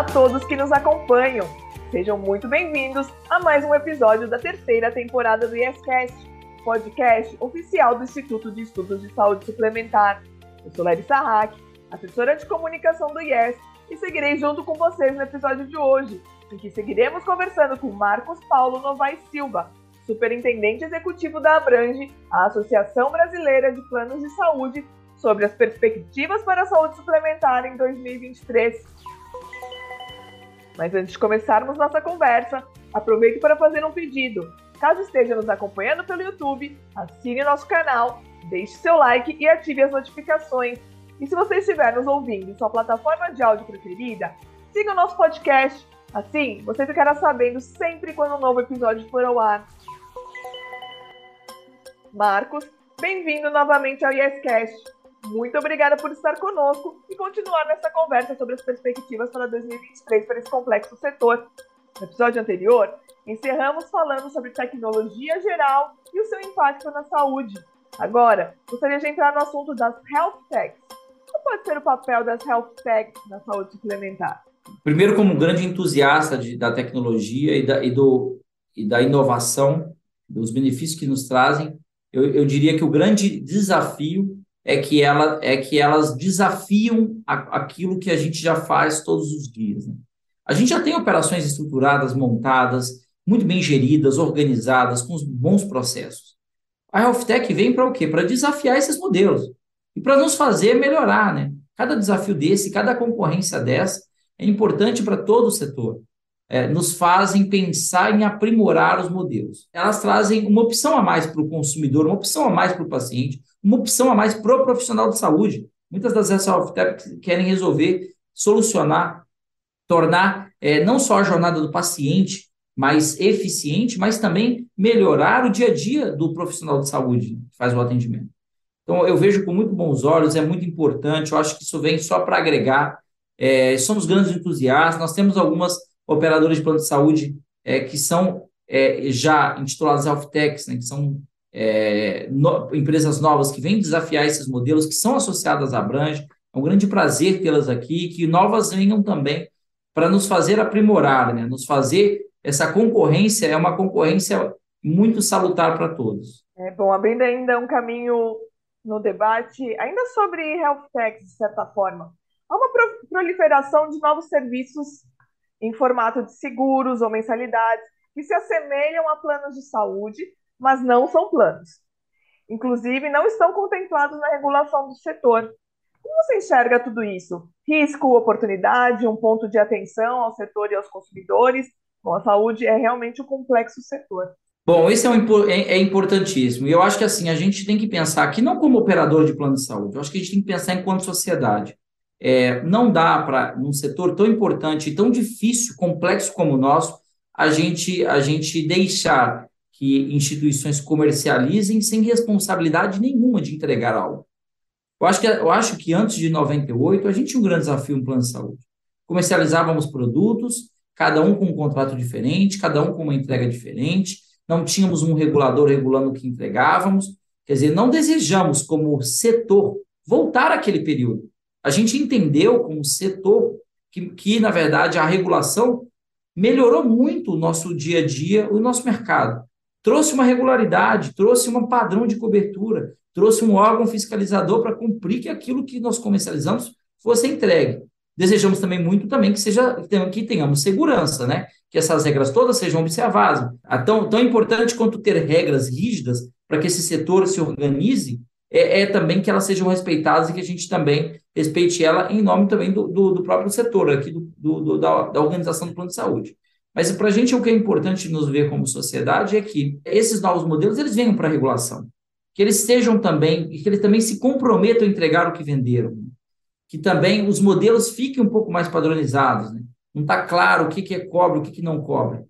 Olá a todos que nos acompanham. Sejam muito bem-vindos a mais um episódio da terceira temporada do YesCast, podcast oficial do Instituto de Estudos de Saúde Suplementar. Eu sou Larissa Hack, assessora de comunicação do Yes, e seguirei junto com vocês no episódio de hoje, em que seguiremos conversando com Marcos Paulo Novaes Silva, superintendente executivo da Abrange, a Associação Brasileira de Planos de Saúde, sobre as perspectivas para a saúde suplementar em 2023. Mas antes de começarmos nossa conversa, aproveito para fazer um pedido. Caso esteja nos acompanhando pelo YouTube, assine nosso canal, deixe seu like e ative as notificações. E se você estiver nos ouvindo em sua plataforma de áudio preferida, siga o nosso podcast. Assim, você ficará sabendo sempre quando um novo episódio for ao ar. Marcos, bem-vindo novamente ao YesCast. Muito obrigada por estar conosco e continuar nessa conversa sobre as perspectivas para 2023 para esse complexo setor. No episódio anterior, encerramos falando sobre tecnologia geral e o seu impacto na saúde. Agora, gostaria de entrar no assunto das health techs. Qual pode ser o papel das health techs na saúde suplementar? Primeiro, como grande entusiasta de, da tecnologia e da, e, do, e da inovação, dos benefícios que nos trazem, eu, eu diria que o grande desafio é que, ela, é que elas desafiam a, aquilo que a gente já faz todos os dias. Né? A gente já tem operações estruturadas, montadas, muito bem geridas, organizadas, com bons processos. A Health Tech vem para o quê? Para desafiar esses modelos e para nos fazer melhorar. Né? Cada desafio desse, cada concorrência dessa é importante para todo o setor. É, nos fazem pensar em aprimorar os modelos. Elas trazem uma opção a mais para o consumidor, uma opção a mais para o paciente, uma opção a mais para o profissional de saúde. Muitas das health techs querem resolver, solucionar, tornar é, não só a jornada do paciente mais eficiente, mas também melhorar o dia a dia do profissional de saúde que faz o atendimento. Então, eu vejo com muito bons olhos, é muito importante, eu acho que isso vem só para agregar. É, somos grandes entusiastas, nós temos algumas operadoras de plano de saúde é, que são é, já intituladas Health Techs, né, que são é, no, empresas novas que vêm desafiar esses modelos, que são associadas à Brange. É um grande prazer tê-las aqui, que novas venham também para nos fazer aprimorar, né? nos fazer essa concorrência, é uma concorrência muito salutar para todos. É bom, abrindo ainda um caminho no debate, ainda sobre health techs, de certa forma. Há uma proliferação de novos serviços em formato de seguros ou mensalidades que se assemelham a planos de saúde, mas não são planos. Inclusive, não estão contemplados na regulação do setor. Como você enxerga tudo isso? Risco, oportunidade, um ponto de atenção ao setor e aos consumidores? Bom, a saúde é realmente um complexo setor. Bom, isso é, um, é, é, importantíssimo. E eu acho que assim, a gente tem que pensar aqui não como operador de plano de saúde, eu acho que a gente tem que pensar enquanto sociedade. É, não dá para, num setor tão importante, tão difícil, complexo como o nosso, a gente, a gente deixar que instituições comercializem sem responsabilidade nenhuma de entregar algo. Eu acho que, eu acho que antes de 98, a gente tinha um grande desafio no plano de saúde. Comercializávamos produtos, cada um com um contrato diferente, cada um com uma entrega diferente, não tínhamos um regulador regulando o que entregávamos. Quer dizer, não desejamos, como setor, voltar àquele período. A gente entendeu, como setor, que, que na verdade, a regulação melhorou muito o nosso dia a dia, o nosso mercado trouxe uma regularidade, trouxe um padrão de cobertura, trouxe um órgão fiscalizador para cumprir que aquilo que nós comercializamos fosse entregue. Desejamos também muito também que seja que tenhamos segurança, né? Que essas regras todas sejam observadas. Ah, tão, tão importante quanto ter regras rígidas para que esse setor se organize, é, é, também que elas sejam respeitadas e que a gente também respeite ela em nome também do, do, do próprio setor, aqui do, do da, da organização do plano de saúde. Mas para a gente o que é importante nos ver como sociedade é que esses novos modelos eles venham para a regulação, que eles sejam também, que eles também se comprometam a entregar o que venderam, que também os modelos fiquem um pouco mais padronizados, né? não está claro o que, que é cobre, o que, que não cobre.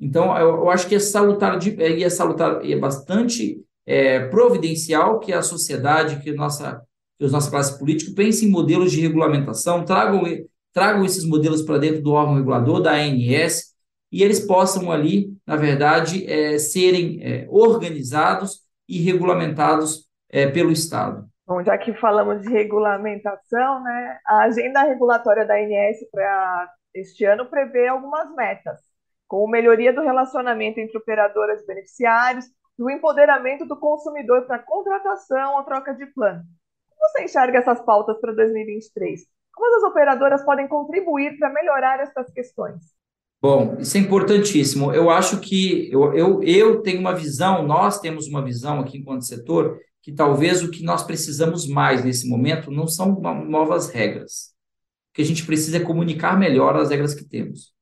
Então, eu, eu acho que é salutar, de, é, é salutar, é bastante é, providencial que a sociedade, que, nossa, que os nossa classe política pensem em modelos de regulamentação, tragam, tragam esses modelos para dentro do órgão regulador, da ANS, e eles possam ali, na verdade, é, serem é, organizados e regulamentados é, pelo Estado. Bom, já que falamos de regulamentação, né, a agenda regulatória da ANS para este ano prevê algumas metas, como melhoria do relacionamento entre operadoras e beneficiários e o empoderamento do consumidor para contratação ou troca de plano. Como você enxerga essas pautas para 2023? Como as operadoras podem contribuir para melhorar essas questões? Bom, isso é importantíssimo. Eu acho que eu, eu, eu tenho uma visão, nós temos uma visão aqui enquanto setor, que talvez o que nós precisamos mais nesse momento não são novas regras. O que a gente precisa é comunicar melhor as regras que temos.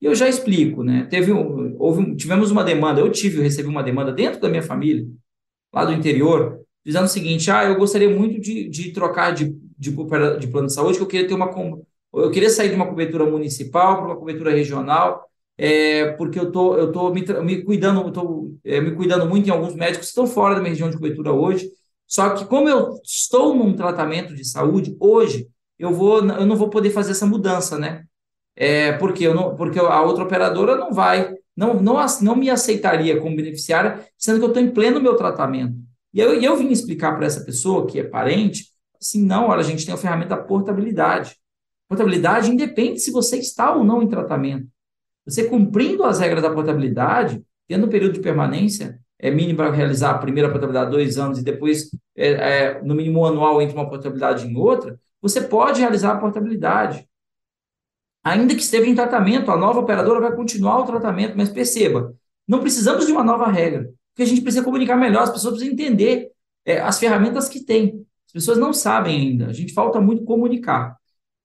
E eu já explico, né? Teve um, houve, tivemos uma demanda, eu tive, eu recebi uma demanda dentro da minha família, lá do interior, dizendo o seguinte: ah, eu gostaria muito de, de trocar de, de, de plano de saúde, que eu queria ter uma eu queria sair de uma cobertura municipal para uma cobertura regional, é, porque eu tô, eu tô me, me cuidando, tô, é, me cuidando muito em alguns médicos que estão fora da minha região de cobertura hoje. Só que como eu estou num tratamento de saúde hoje, eu vou, eu não vou poder fazer essa mudança, né? É, porque eu não, porque a outra operadora não vai, não, não, não me aceitaria como beneficiária, sendo que eu estou em pleno meu tratamento. E eu, eu vim explicar para essa pessoa que é parente, assim, não, olha, a gente tem a ferramenta da portabilidade. Portabilidade independe se você está ou não em tratamento. Você cumprindo as regras da portabilidade, tendo um período de permanência é mínimo para realizar a primeira portabilidade dois anos e depois, é, é, no mínimo anual, entre uma portabilidade em outra, você pode realizar a portabilidade. Ainda que esteja em tratamento, a nova operadora vai continuar o tratamento, mas perceba, não precisamos de uma nova regra, porque a gente precisa comunicar melhor, as pessoas precisam entender é, as ferramentas que tem. As pessoas não sabem ainda, a gente falta muito comunicar.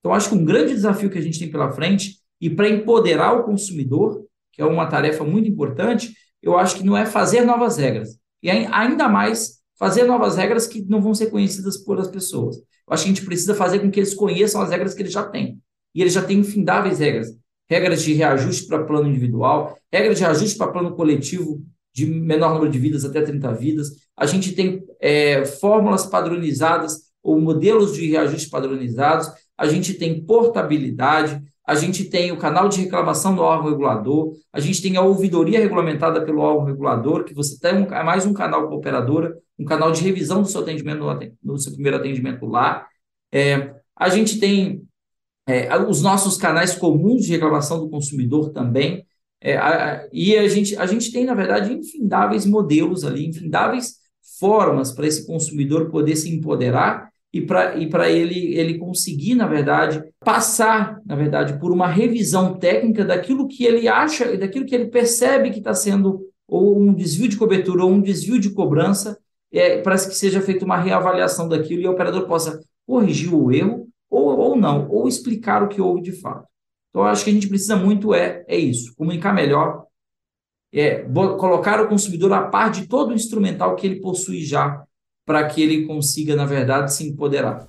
Então, acho que um grande desafio que a gente tem pela frente, e para empoderar o consumidor, que é uma tarefa muito importante, eu acho que não é fazer novas regras. E ainda mais fazer novas regras que não vão ser conhecidas por as pessoas. Eu acho que a gente precisa fazer com que eles conheçam as regras que eles já têm. E eles já têm infindáveis regras. Regras de reajuste para plano individual, regras de reajuste para plano coletivo de menor número de vidas até 30 vidas. A gente tem é, fórmulas padronizadas ou modelos de reajuste padronizados a gente tem portabilidade, a gente tem o canal de reclamação do órgão regulador, a gente tem a ouvidoria regulamentada pelo órgão regulador, que você tem um, mais um canal com a operadora, um canal de revisão do seu atendimento no seu primeiro atendimento lá. É, a gente tem é, os nossos canais comuns de reclamação do consumidor também. É, a, e a gente, a gente tem, na verdade, infindáveis modelos ali, infindáveis formas para esse consumidor poder se empoderar e para e ele, ele conseguir, na verdade, passar, na verdade, por uma revisão técnica daquilo que ele acha, daquilo que ele percebe que está sendo ou um desvio de cobertura ou um desvio de cobrança, é, para que seja feita uma reavaliação daquilo e o operador possa corrigir o erro ou, ou não, ou explicar o que houve de fato. Então, acho que a gente precisa muito é, é isso, comunicar melhor, é, colocar o consumidor a par de todo o instrumental que ele possui já para que ele consiga, na verdade, se empoderar.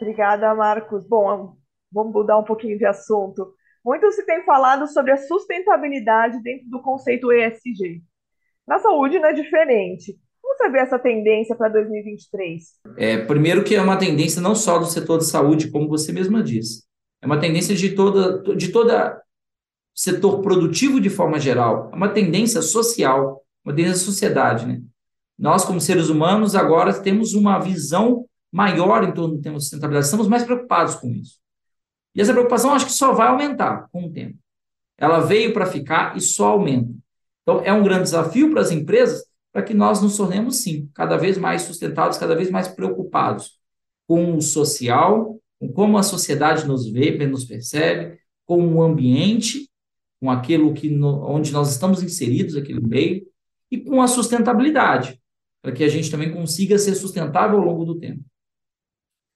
Obrigada, Marcos. Bom, vamos mudar um pouquinho de assunto. Muito se tem falado sobre a sustentabilidade dentro do conceito ESG. Na saúde não é diferente. Como você vê essa tendência para 2023? É, primeiro que é uma tendência não só do setor de saúde, como você mesma disse. É uma tendência de toda de toda setor produtivo de forma geral. É uma tendência social, uma tendência da sociedade, né? Nós, como seres humanos, agora temos uma visão maior em torno do tema sustentabilidade, estamos mais preocupados com isso. E essa preocupação acho que só vai aumentar com o tempo. Ela veio para ficar e só aumenta. Então, é um grande desafio para as empresas para que nós nos tornemos, sim, cada vez mais sustentáveis, cada vez mais preocupados com o social, com como a sociedade nos vê, nos percebe, com o ambiente, com aquilo que no, onde nós estamos inseridos, aquele meio, e com a sustentabilidade para que a gente também consiga ser sustentável ao longo do tempo.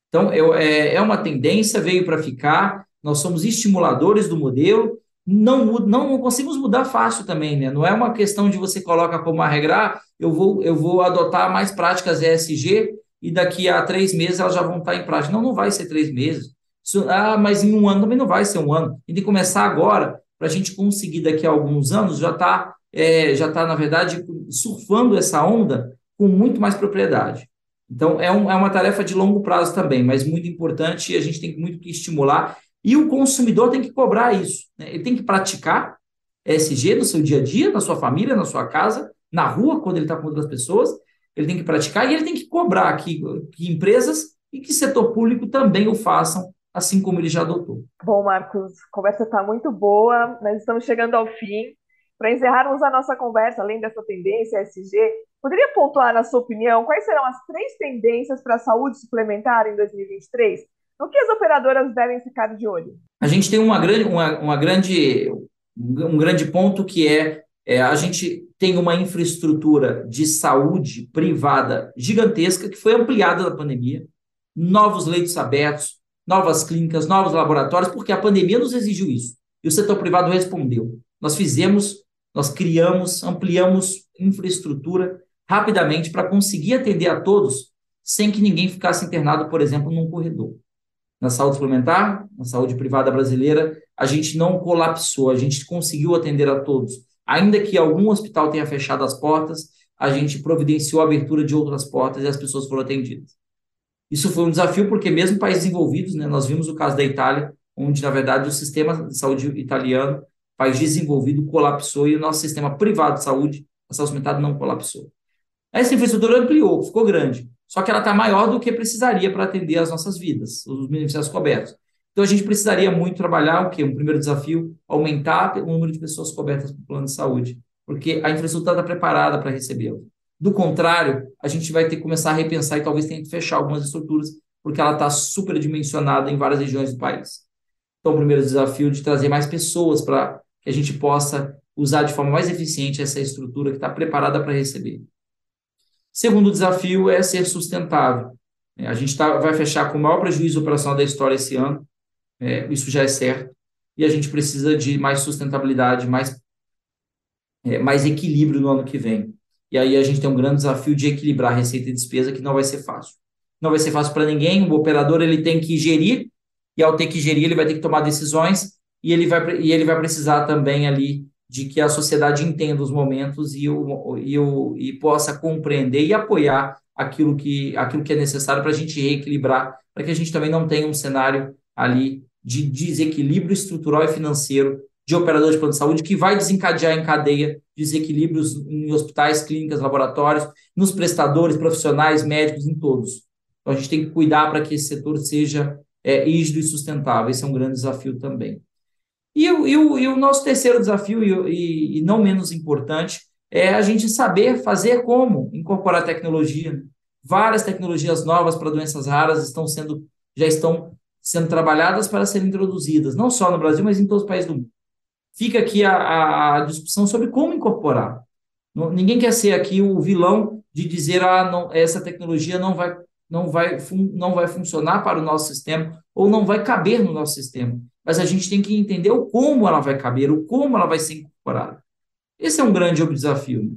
Então, é, é uma tendência, veio para ficar, nós somos estimuladores do modelo, não, não conseguimos mudar fácil também, né? Não é uma questão de você coloca como uma regra, ah, eu vou, eu vou adotar mais práticas ESG e daqui a três meses elas já vão estar em prática. Não, não vai ser três meses. Isso, ah, mas em um ano também não vai ser um ano. Tem que começar agora para a gente conseguir daqui a alguns anos já estar, tá, é, já tá, na verdade, surfando essa onda com muito mais propriedade. Então, é, um, é uma tarefa de longo prazo também, mas muito importante e a gente tem muito que estimular. E o consumidor tem que cobrar isso. Né? Ele tem que praticar ESG no seu dia a dia, na sua família, na sua casa, na rua, quando ele está com outras pessoas. Ele tem que praticar e ele tem que cobrar que, que empresas e que setor público também o façam assim como ele já adotou. Bom, Marcos, a conversa está muito boa, nós estamos chegando ao fim. Para encerrarmos a nossa conversa, além dessa tendência SG, poderia pontuar, na sua opinião, quais serão as três tendências para a saúde suplementar em 2023? No que as operadoras devem ficar de olho? A gente tem uma grande, uma, uma grande, um grande ponto que é, é a gente tem uma infraestrutura de saúde privada gigantesca que foi ampliada na pandemia, novos leitos abertos, novas clínicas, novos laboratórios, porque a pandemia nos exigiu isso. E o setor privado respondeu. Nós fizemos, nós criamos, ampliamos infraestrutura rapidamente para conseguir atender a todos sem que ninguém ficasse internado, por exemplo, num corredor. Na saúde suplementar, na saúde privada brasileira, a gente não colapsou, a gente conseguiu atender a todos. Ainda que algum hospital tenha fechado as portas, a gente providenciou a abertura de outras portas e as pessoas foram atendidas. Isso foi um desafio porque mesmo países desenvolvidos, né, nós vimos o caso da Itália, onde na verdade o sistema de saúde italiano, país desenvolvido, colapsou e o nosso sistema privado de saúde, a saúde suplementar, não colapsou. Essa infraestrutura ampliou, ficou grande, só que ela está maior do que precisaria para atender as nossas vidas, os beneficiários cobertos. Então a gente precisaria muito trabalhar o quê? Um primeiro desafio, aumentar o número de pessoas cobertas pelo plano de saúde, porque a infraestrutura está preparada para recebê-lo. Do contrário, a gente vai ter que começar a repensar e talvez tenha que fechar algumas estruturas, porque ela está superdimensionada em várias regiões do país. Então, o primeiro desafio de trazer mais pessoas para que a gente possa usar de forma mais eficiente essa estrutura que está preparada para receber. Segundo desafio é ser sustentável. É, a gente tá, vai fechar com o maior prejuízo operacional da história esse ano, é, isso já é certo, e a gente precisa de mais sustentabilidade, mais, é, mais equilíbrio no ano que vem. E aí a gente tem um grande desafio de equilibrar receita e despesa, que não vai ser fácil. Não vai ser fácil para ninguém, o operador ele tem que gerir, e ao ter que gerir, ele vai ter que tomar decisões, e ele vai, e ele vai precisar também ali de que a sociedade entenda os momentos e, o, e, o, e possa compreender e apoiar aquilo que, aquilo que é necessário para a gente reequilibrar, para que a gente também não tenha um cenário ali de desequilíbrio estrutural e financeiro de operadores de plano de saúde que vai desencadear em cadeia desequilíbrios em hospitais, clínicas, laboratórios, nos prestadores, profissionais, médicos, em todos. Então, a gente tem que cuidar para que esse setor seja é, rígido e sustentável. Esse é um grande desafio também. E, o, e o, e o nosso terceiro desafio, e, e, não menos importante, é a gente saber fazer como incorporar tecnologia. Várias tecnologias novas para doenças raras estão sendo, já estão sendo trabalhadas para serem introduzidas, não só no Brasil, mas em todos os países do mundo fica aqui a, a discussão sobre como incorporar. Ninguém quer ser aqui o vilão de dizer ah, não, essa tecnologia não vai, não, vai não vai funcionar para o nosso sistema ou não vai caber no nosso sistema. Mas a gente tem que entender o como ela vai caber, o como ela vai ser incorporada. Esse é um grande desafio. Né?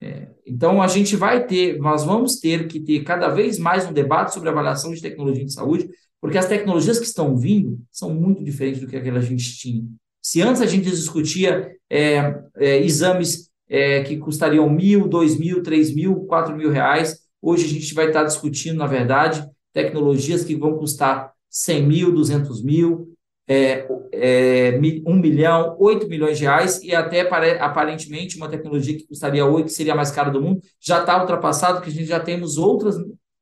É, então, a gente vai ter, nós vamos ter que ter cada vez mais um debate sobre avaliação de tecnologia de saúde, porque as tecnologias que estão vindo são muito diferentes do que aquela gente tinha. Se antes a gente discutia é, é, exames é, que custariam mil, dois mil, três mil, quatro mil reais, hoje a gente vai estar discutindo, na verdade, tecnologias que vão custar 100 mil, 200 mil, é, é, 1 milhão, 8 milhões de reais, e até aparentemente uma tecnologia que custaria 8, que seria a mais cara do mundo, já está ultrapassado, que a gente já temos outras,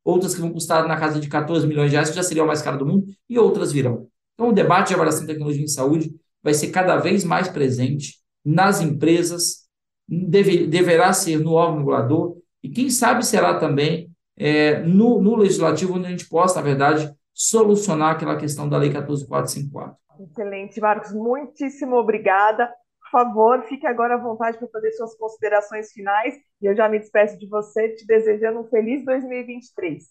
outras que vão custar na casa de 14 milhões de reais, que já seria a mais cara do mundo, e outras virão. Então, o debate de avaliação de tecnologia em saúde vai ser cada vez mais presente nas empresas, deve, deverá ser no órgão regulador e, quem sabe, será também é, no, no legislativo, onde a gente possa, na verdade, solucionar aquela questão da Lei 14454. Excelente, Marcos. Muitíssimo obrigada. Por favor, fique agora à vontade para fazer suas considerações finais. E eu já me despeço de você, te desejando um feliz 2023.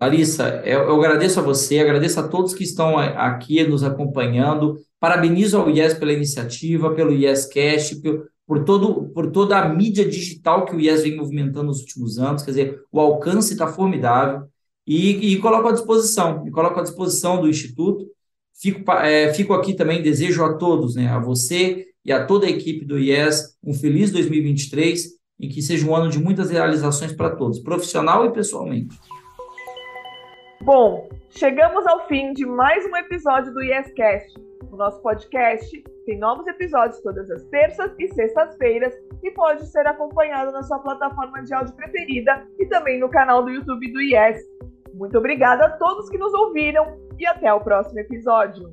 Larissa, eu, eu agradeço a você, agradeço a todos que estão aqui nos acompanhando. Parabenizo ao IES pela iniciativa, pelo IES Cash, por, todo, por toda a mídia digital que o IES vem movimentando nos últimos anos, quer dizer, o alcance está formidável, e, e coloco à disposição, me coloco à disposição do Instituto, fico, é, fico aqui também, desejo a todos, né, a você e a toda a equipe do IES, um feliz 2023 e que seja um ano de muitas realizações para todos, profissional e pessoalmente. Bom, chegamos ao fim de mais um episódio do IEScast. O nosso podcast tem novos episódios todas as terças e sextas-feiras e pode ser acompanhado na sua plataforma de áudio preferida e também no canal do YouTube do IES. Muito obrigada a todos que nos ouviram e até o próximo episódio.